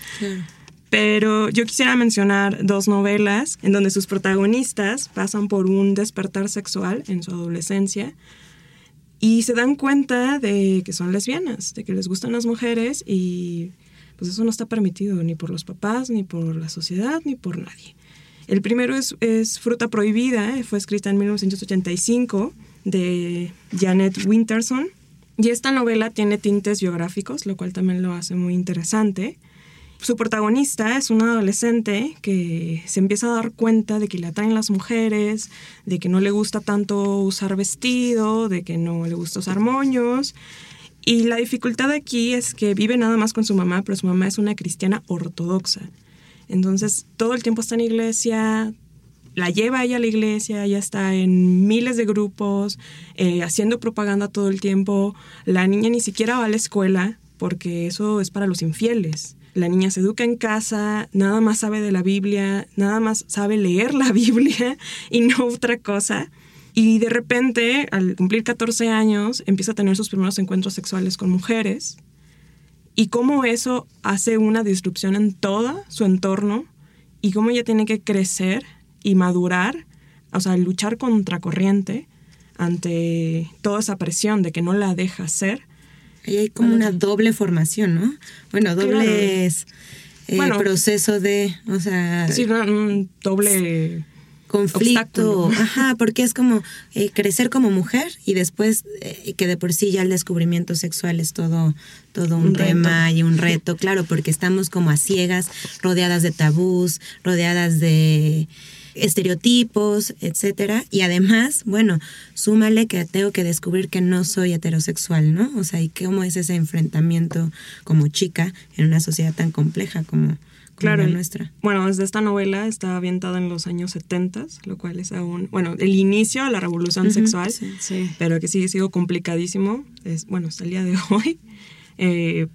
Pero yo quisiera mencionar dos novelas en donde sus protagonistas pasan por un despertar sexual en su adolescencia y se dan cuenta de que son lesbianas, de que les gustan las mujeres y pues eso no está permitido ni por los papás, ni por la sociedad, ni por nadie. El primero es, es Fruta Prohibida, fue escrita en 1985 de Janet Winterson. Y esta novela tiene tintes biográficos, lo cual también lo hace muy interesante. Su protagonista es una adolescente que se empieza a dar cuenta de que le atraen las mujeres, de que no le gusta tanto usar vestido, de que no le gusta usar moños. Y la dificultad aquí es que vive nada más con su mamá, pero su mamá es una cristiana ortodoxa. Entonces, todo el tiempo está en iglesia, la lleva ella a la iglesia, ella está en miles de grupos, eh, haciendo propaganda todo el tiempo. La niña ni siquiera va a la escuela porque eso es para los infieles. La niña se educa en casa, nada más sabe de la Biblia, nada más sabe leer la Biblia y no otra cosa. Y de repente, al cumplir 14 años, empieza a tener sus primeros encuentros sexuales con mujeres. Y cómo eso hace una disrupción en todo su entorno y cómo ella tiene que crecer y madurar, o sea, luchar contra corriente ante toda esa presión de que no la deja ser Ahí hay como una doble formación, ¿no? Bueno, doble es eh, proceso de, o sea... Sí, un doble conflicto, ajá, porque es como eh, crecer como mujer y después eh, que de por sí ya el descubrimiento sexual es todo, todo un, tema y un reto, claro, porque estamos como a ciegas, rodeadas de tabús, rodeadas de estereotipos, etcétera. Y además, bueno, súmale que tengo que descubrir que no soy heterosexual, ¿no? O sea, y cómo es ese enfrentamiento como chica en una sociedad tan compleja como, la nuestra. Bueno, desde esta novela está avientada en los años 70, lo cual es aún, bueno, el inicio de la revolución sexual, pero que sigue siendo complicadísimo. Es, bueno, hasta el día de hoy, eh,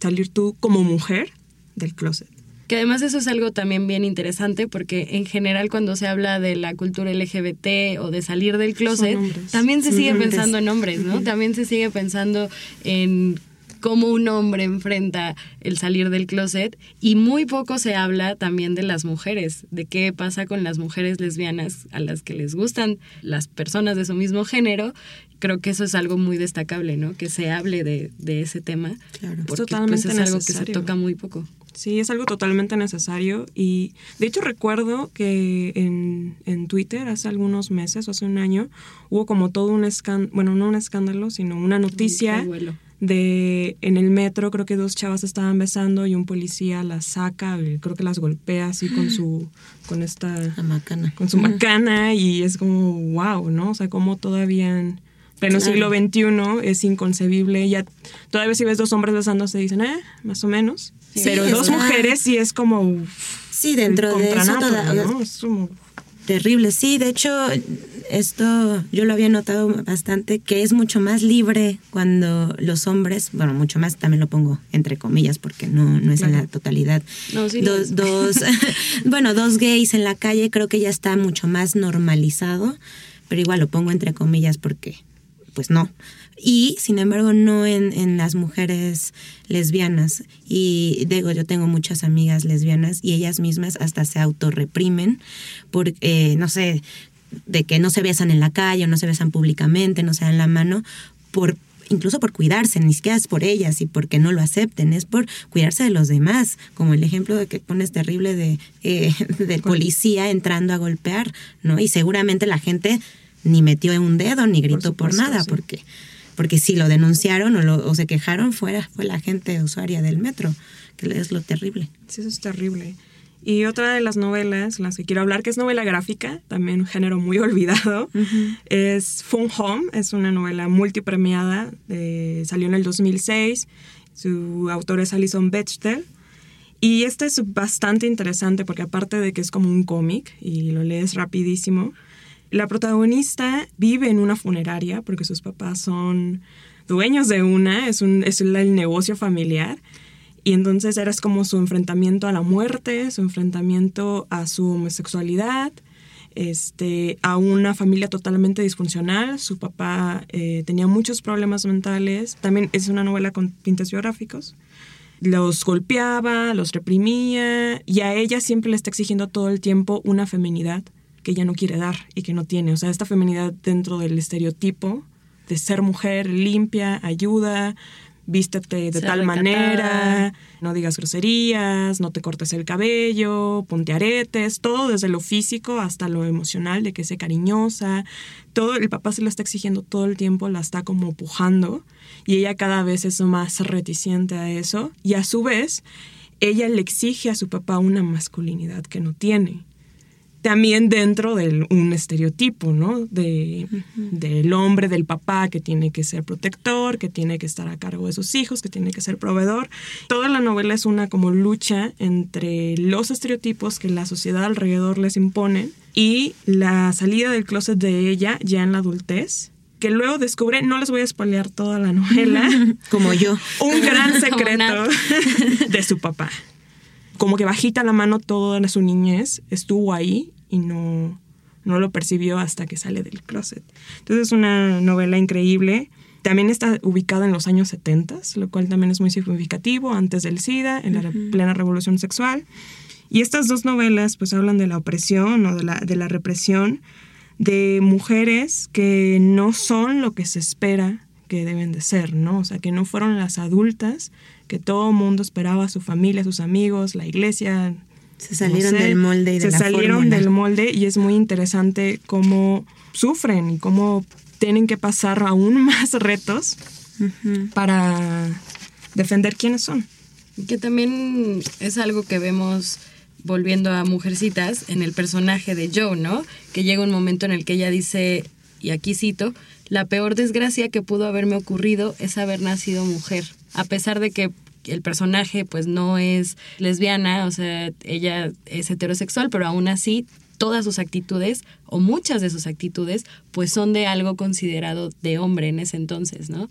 salir tú como mujer del closet. Que además eso es algo también bien interesante porque en general cuando se habla de la cultura LGBT o de salir del closet, también se sigue pensando en hombres, ¿no? También se sigue pensando en cómo un hombre enfrenta el salir del closet y muy poco se habla también de las mujeres, de qué pasa con las mujeres lesbianas a las que les gustan las personas de su mismo género. Creo que eso es algo muy destacable, ¿no? Que se hable de, ese tema. Claro, porque, pues, totalmente es algo que se toca muy poco. Sí, es algo totalmente necesario y de hecho recuerdo que en, en Twitter hace algunos meses o hace un año hubo como todo un escándalo, bueno, no un escándalo, sino una noticia de en el metro creo que dos chavas estaban besando y un policía las saca, creo que las golpea así con su con esta macana. con su macana y es como wow, ¿no? O sea, como todavía en pleno siglo XXI es inconcebible, ya todavía si ves dos hombres besándose dicen, "Eh, más o menos." pero dos mujeres sí es como... Sí, dentro de eso ¿no? Terrible, sí, de hecho esto yo lo había notado bastante, que es mucho más libre cuando los hombres, bueno, mucho más, también lo pongo entre comillas porque no, no es en la totalidad. No, sí dos, dos bueno, dos gays en la calle creo que ya está mucho más normalizado, pero igual lo pongo entre comillas porque, pues no y sin embargo no en, en, las mujeres lesbianas. Y digo, yo tengo muchas amigas lesbianas y ellas mismas hasta se autorreprimen por, eh, no sé, de que no se besan en la calle o no se besan públicamente, no se dan la mano, por incluso por cuidarse, ni siquiera es por ellas y porque no lo acepten, es por cuidarse de los demás, como el ejemplo de que pones terrible de, eh, de policía entrando a golpear, ¿no? Y seguramente la gente ni metió un dedo ni gritó por, nada, porque porque si lo denunciaron o, se quejaron fuera fue la gente usuaria del metro, que es lo terrible. Sí, eso es terrible. Y otra de las novelas, las que quiero hablar, que es novela gráfica, también un género muy olvidado, es Fun Home, es una novela multipremiada, salió en el 2006, su autor es Alison Bechtel, Y este es bastante interesante porque aparte de que es como un cómic y lo lees rapidísimo, la protagonista vive en una funeraria porque sus papás son dueños de una, es, un, es el negocio familiar. Y entonces era como su enfrentamiento a la muerte, su enfrentamiento a su homosexualidad, este, a una familia totalmente disfuncional. Su papá eh, tenía muchos problemas mentales. También es una novela con tintes biográficos. Los golpeaba, los reprimía y a ella siempre le está exigiendo todo el tiempo una feminidad que ella no quiere dar y que no tiene. O sea, esta feminidad dentro del estereotipo de ser mujer limpia, ayuda, vístete de tal manera, no digas groserías, no te cortes el cabello, ponte aretes, todo desde lo físico hasta lo emocional, de que sea cariñosa. Todo el papá se lo está exigiendo todo el tiempo, la está como pujando y ella cada vez es más reticente a eso y a su vez ella le exige a su papá una masculinidad que no tiene también dentro de un estereotipo, ¿no? De, Del hombre, del papá que tiene que ser protector, que tiene que estar a cargo de sus hijos, que tiene que ser proveedor. Toda la novela es una como lucha entre los estereotipos que la sociedad alrededor les impone y la salida del closet de ella ya en la adultez que luego descubre, no les voy a spoilear toda la novela, como yo, un gran secreto de su papá. Como que bajita la mano toda su niñez, estuvo ahí y no, no lo percibió hasta que sale del closet. Entonces es una novela increíble. También está ubicada en los años 70, lo cual también es muy significativo, antes del SIDA, en la plena revolución sexual. Y estas dos novelas pues hablan de la opresión o de la, de la represión de mujeres que no son lo que se espera que deben de ser, ¿no? O sea, que no fueron las adultas que todo mundo esperaba, su familia, sus amigos, la iglesia, se salieron del molde y de Se salieron del molde y es muy interesante cómo sufren y cómo tienen que pasar aún más retos para defender quiénes son. Que también es algo que vemos volviendo a Mujercitas en el personaje de Joe, ¿no? Que llega un momento en el que ella dice, y aquí cito, la peor desgracia que pudo haberme ocurrido es haber nacido mujer. A pesar de que el personaje pues no es lesbiana, o sea, ella es heterosexual, pero aún así todas sus actitudes o muchas de sus actitudes pues son de algo considerado de hombre en ese entonces, ¿no?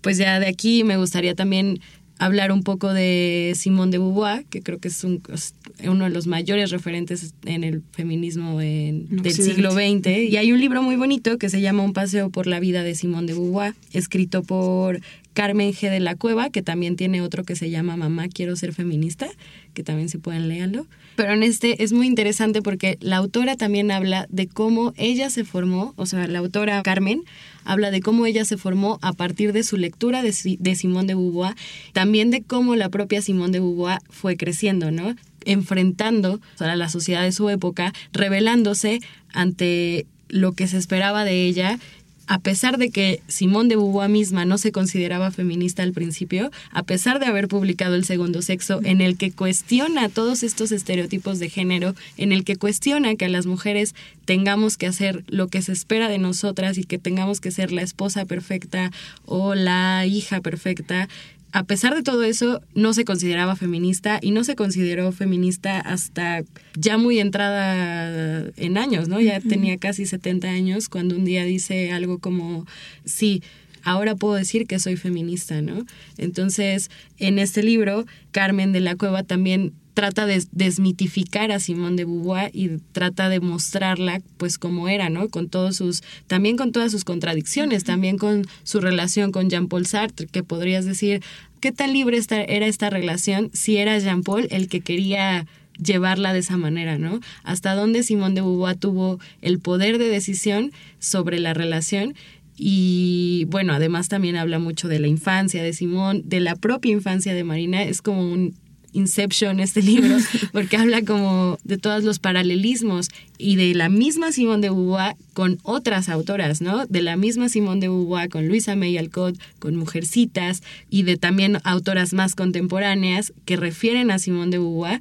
Pues ya de aquí me gustaría también hablar un poco de Simone de Beauvoir, que creo que es uno de los mayores referentes en el feminismo del siglo XX. Y hay un libro muy bonito que se llama Un paseo por la vida de Simone de Beauvoir, escrito por Carmen G. de la Cueva, que también tiene otro que se llama Mamá, quiero ser feminista, que también si pueden leerlo. Pero en este es muy interesante porque la autora también habla de cómo ella se formó, o sea, la autora Carmen habla de cómo ella se formó a partir de su lectura de, Simón de Beauvoir, también de cómo la propia Simón de Beauvoir fue creciendo, ¿no? enfrentando a la sociedad de su época, revelándose ante lo que se esperaba de ella a pesar de que Simone de Beauvoir misma no se consideraba feminista al principio, a pesar de haber publicado El segundo sexo, en el que cuestiona todos estos estereotipos de género, en el que cuestiona que a las mujeres tengamos que hacer lo que se espera de nosotras y que tengamos que ser la esposa perfecta o la hija perfecta, a pesar de todo eso, no se consideraba feminista y no se consideró feminista hasta ya muy entrada en años, ¿no? Ya tenía casi 70 años cuando un día dice algo como, sí, ahora puedo decir que soy feminista, ¿no? Entonces, en este libro, Carmen de la Cueva también trata de desmitificar a Simone de Beauvoir y trata de mostrarla pues como era, ¿no? Con todos sus, también con todas sus contradicciones, también con su relación con Jean-Paul Sartre, que podrías decir, ¿qué tan libre era esta relación si era Jean-Paul el que quería llevarla de esa manera, ¿no? Hasta dónde Simone de Beauvoir tuvo el poder de decisión sobre la relación y bueno, además también habla mucho de la infancia de Simón, de la propia infancia de Marina, es como un Inception este libro, porque habla como de todos los paralelismos y de la misma Simone de Beauvoir con otras autoras, ¿no? De la misma Simone de Beauvoir con Luisa May Alcott, con Mujercitas y de también autoras más contemporáneas que refieren a Simone de Beauvoir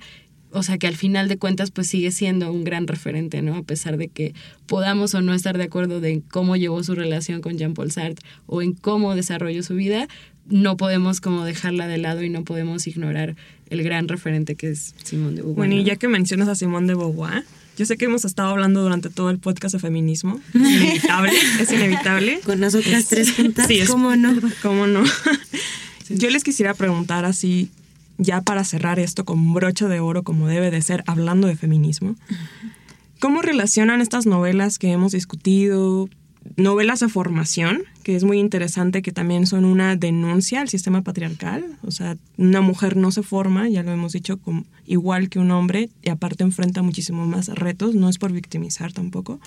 o sea que al final de cuentas pues sigue siendo un gran referente, ¿no? A pesar de que podamos o no estar de acuerdo de cómo llevó su relación con Jean-Paul Sartre o en cómo desarrolló su vida, no podemos como dejarla de lado y no podemos ignorar el gran referente que es Simón de Beauvoir. Bueno, y ya que mencionas a Simone de Beauvoir, yo sé que hemos estado hablando durante todo el podcast de feminismo. Es inevitable, es inevitable. Con nosotras tres juntas, Sí, es- ¿cómo no? ¿Cómo no? Yo les quisiera preguntar así, ya para cerrar esto con broche de oro como debe de ser, hablando de feminismo. ¿Cómo relacionan estas novelas que hemos discutido, novelas de formación, que es muy interesante, que también son una denuncia al sistema patriarcal? O sea, una mujer no se forma, ya lo hemos dicho, como- igual que un hombre, y aparte enfrenta muchísimo más retos, no es por victimizar tampoco,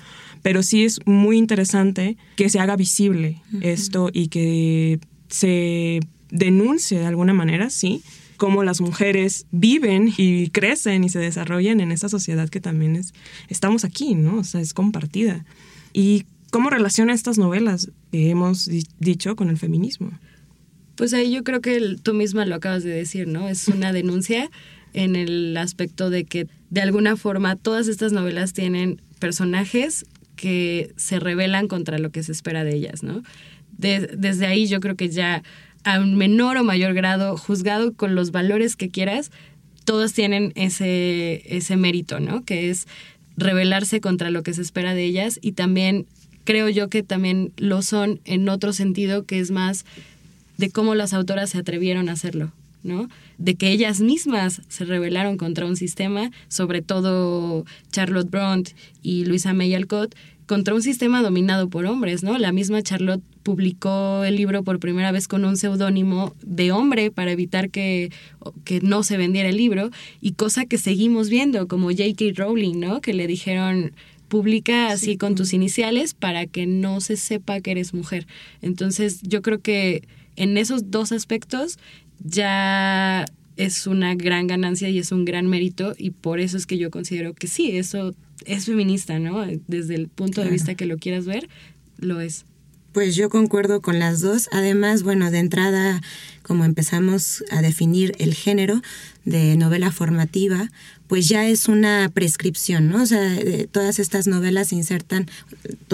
pero sí es muy interesante que se haga visible esto y que se denuncie de alguna manera, sí, cómo las mujeres viven y crecen y se desarrollan en esta sociedad que también es, estamos aquí, ¿no? O sea, es compartida. ¿Y cómo relaciona estas novelas que hemos di- dicho con el feminismo? Pues ahí yo creo que tú misma lo acabas de decir, ¿no? Es una denuncia en el aspecto de que de alguna forma todas estas novelas tienen personajes que se rebelan contra lo que se espera de ellas, ¿no? De- desde ahí yo creo que ya a un menor o mayor grado, juzgado con los valores que quieras, todos tienen ese, ese mérito, ¿no? Que es rebelarse contra lo que se espera de ellas y también creo yo que también lo son en otro sentido que es más de cómo las autoras se atrevieron a hacerlo, ¿no? De que ellas mismas se rebelaron contra un sistema, sobre todo Charlotte Bronte y Luisa May Alcott, contra un sistema dominado por hombres, ¿no? La misma Charlotte publicó el libro por primera vez con un seudónimo de hombre para evitar que, que no se vendiera el libro, y cosa que seguimos viendo, como J.K. Rowling, ¿no? Que le dijeron, publica así con tus iniciales para que no se sepa que eres mujer. Entonces yo creo que en esos dos aspectos ya es una gran ganancia y es un gran mérito y por eso es que yo considero que sí, eso es feminista, ¿no? Desde el punto de vista que lo quieras ver, lo es. Pues yo concuerdo con las dos. Además, bueno, de entrada, como empezamos a definir el género de novela formativa, pues ya es una prescripción, ¿no? O sea, todas estas novelas se insertan,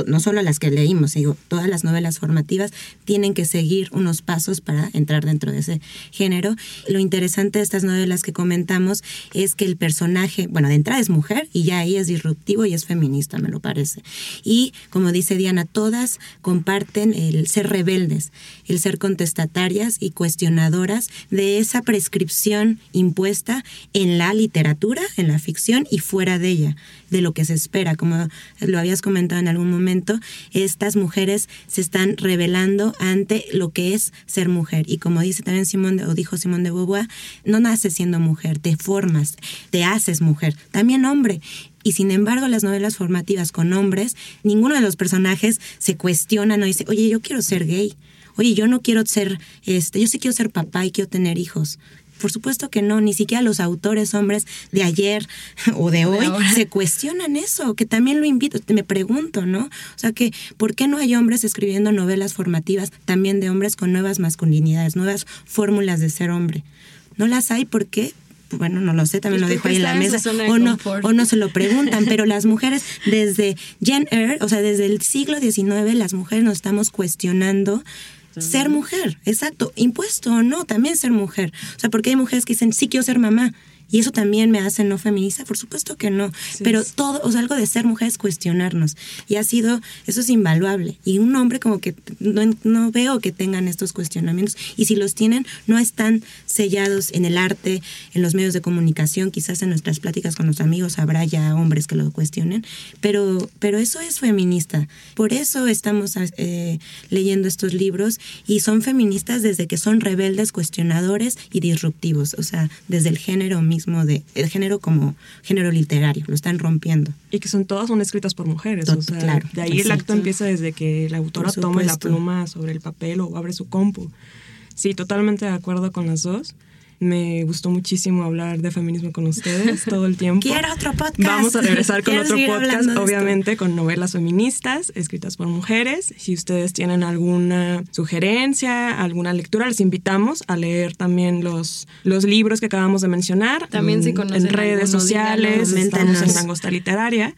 no solo las que leímos, digo, todas las novelas formativas tienen que seguir unos pasos para entrar dentro de ese género. Lo interesante de estas novelas que comentamos es que el personaje, bueno, de entrada es mujer y ya ahí es disruptivo y es feminista, me lo parece. Y como dice Diana, todas comparten el ser rebeldes, el ser contestatarias y cuestionadoras de esa prescripción impuesta en la literatura, en la ficción y fuera de ella, de lo que se espera. Como lo habías comentado en algún momento, estas mujeres se están revelando ante lo que es ser mujer. Y como dice también Simón, o dijo Simón de Beauvoir, no naces siendo mujer, te formas, te haces mujer, también hombre. Y sin embargo, las novelas formativas con hombres, ninguno de los personajes se cuestiona, no dice, oye, yo quiero ser gay. Oye, yo no quiero ser, este, yo sí quiero ser papá y quiero tener hijos. Por supuesto que no, ni siquiera los autores hombres de ayer o de hoy se cuestionan eso, que también lo invito, me pregunto, ¿no? O sea, que ¿por qué no hay hombres escribiendo novelas formativas también de hombres con nuevas masculinidades, nuevas fórmulas de ser hombre? No las hay, ¿por qué? Bueno, no lo sé, también lo Porque dejo ahí en la mesa. O no, confort. o no se lo preguntan, pero las mujeres desde Jen Eyre, o sea, desde el siglo XIX, las mujeres nos estamos cuestionando ser mujer, exacto, impuesto o no, también ser mujer. O sea, porque hay mujeres que dicen, sí quiero ser mamá. Y eso también me hace no feminista, por supuesto que no. Pero todo, o sea, algo de ser mujer es cuestionarnos. Y ha sido, eso es invaluable. Y un hombre como que no, no veo que tengan estos cuestionamientos. Y si los tienen, no están sellados en el arte, en los medios de comunicación. Quizás en nuestras pláticas con los amigos habrá ya hombres que lo cuestionen. Pero, pero eso es feminista. Por eso estamos eh, leyendo estos libros. Y son feministas desde que son rebeldes, cuestionadores y disruptivos. O sea, desde el género mismo de el género como género literario, lo están rompiendo. Y que son todas son escritas por mujeres. Tot- o sea, claro, de ahí el exacto. acto empieza desde que la autora toma la pluma sobre el papel o abre su compu. Sí, totalmente de acuerdo con las dos. Me gustó muchísimo hablar de feminismo con ustedes todo el tiempo. Quiero otro podcast. Vamos a regresar con otro podcast, obviamente con novelas feministas escritas por mujeres. Si ustedes tienen alguna sugerencia, alguna lectura, les invitamos a leer también los, los libros que acabamos de mencionar. También si en- conocen en redes sociales, díganos, estamos en. Langosta Literaria.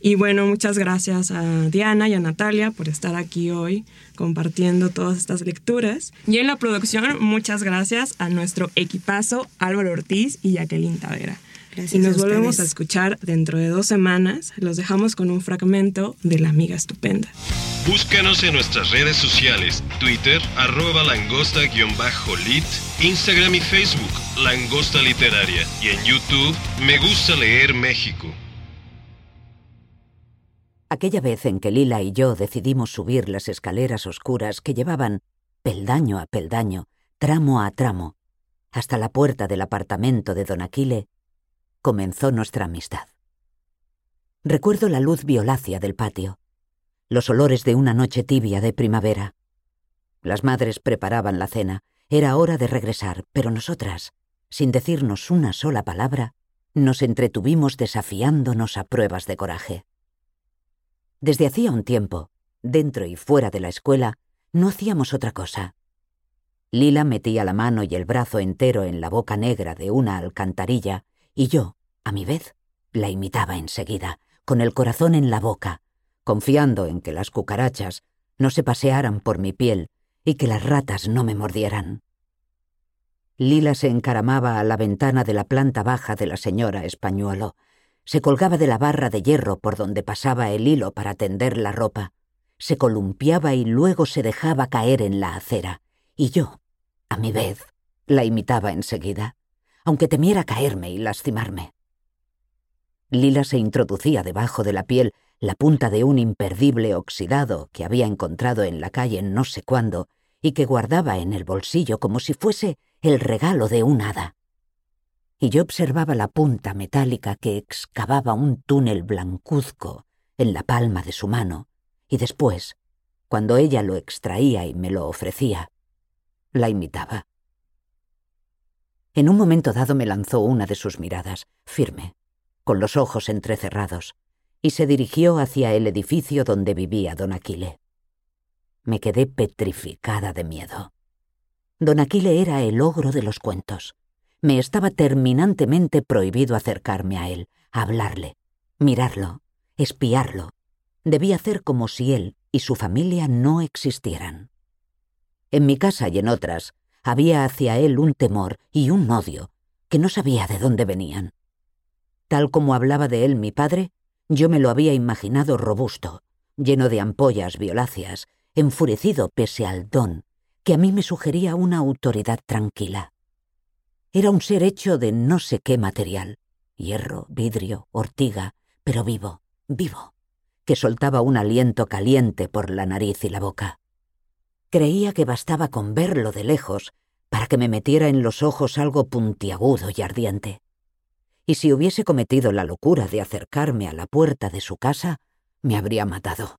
Y bueno, muchas gracias a Diana y a Natalia por estar aquí hoy compartiendo todas estas lecturas. Y en la producción, muchas gracias a nuestro equipazo Álvaro Ortiz y Jacqueline Tavera. Gracias y nos a volvemos a escuchar dentro de dos semanas. Los dejamos con un fragmento de La Amiga Estupenda. Búscanos en nuestras redes sociales, Twitter, arroba langosta-lit, Instagram y Facebook, Langosta Literaria, y en YouTube, Me Gusta Leer México. Aquella vez en que Lila y yo decidimos subir las escaleras oscuras que llevaban, peldaño a peldaño, tramo a tramo, hasta la puerta del apartamento de Don Aquile, comenzó nuestra amistad. Recuerdo la luz violácea del patio, los olores de una noche tibia de primavera. Las madres preparaban la cena, era hora de regresar, pero nosotras, sin decirnos una sola palabra, nos entretuvimos desafiándonos a pruebas de coraje. Desde hacía un tiempo, dentro y fuera de la escuela, no hacíamos otra cosa. Lila metía la mano y el brazo entero en la boca negra de una alcantarilla y yo, a mi vez, la imitaba enseguida, con el corazón en la boca, confiando en que las cucarachas no se pasearan por mi piel y que las ratas no me mordieran. Lila se encaramaba a la ventana de la planta baja de la señora Españuelo, se colgaba de la barra de hierro por donde pasaba el hilo para tender la ropa, se columpiaba y luego se dejaba caer en la acera, y yo, a mi vez, la imitaba enseguida, aunque temiera caerme y lastimarme. Lila se introducía debajo de la piel la punta de un imperdible oxidado que había encontrado en la calle no sé cuándo y que guardaba en el bolsillo como si fuese el regalo de un hada. Y yo observaba la punta metálica que excavaba un túnel blancuzco en la palma de su mano, y después, cuando ella lo extraía y me lo ofrecía, la imitaba. En un momento dado me lanzó una de sus miradas, firme, con los ojos entrecerrados, y se dirigió hacia el edificio donde vivía don Aquile. Me quedé petrificada de miedo. Don Aquile era el ogro de los cuentos. Me estaba terminantemente prohibido acercarme a él, hablarle, mirarlo, espiarlo. Debía hacer como si él y su familia no existieran. En mi casa y en otras había hacia él un temor y un odio que no sabía de dónde venían. Tal como hablaba de él mi padre, yo me lo había imaginado robusto, lleno de ampollas violáceas, enfurecido pese al don, que a mí me sugería una autoridad tranquila. Era un ser hecho de no sé qué material, hierro, vidrio, ortiga, pero vivo, vivo, que soltaba un aliento caliente por la nariz y la boca. Creía que bastaba con verlo de lejos para que me metiera en los ojos algo puntiagudo y ardiente. Y si hubiese cometido la locura de acercarme a la puerta de su casa, me habría matado.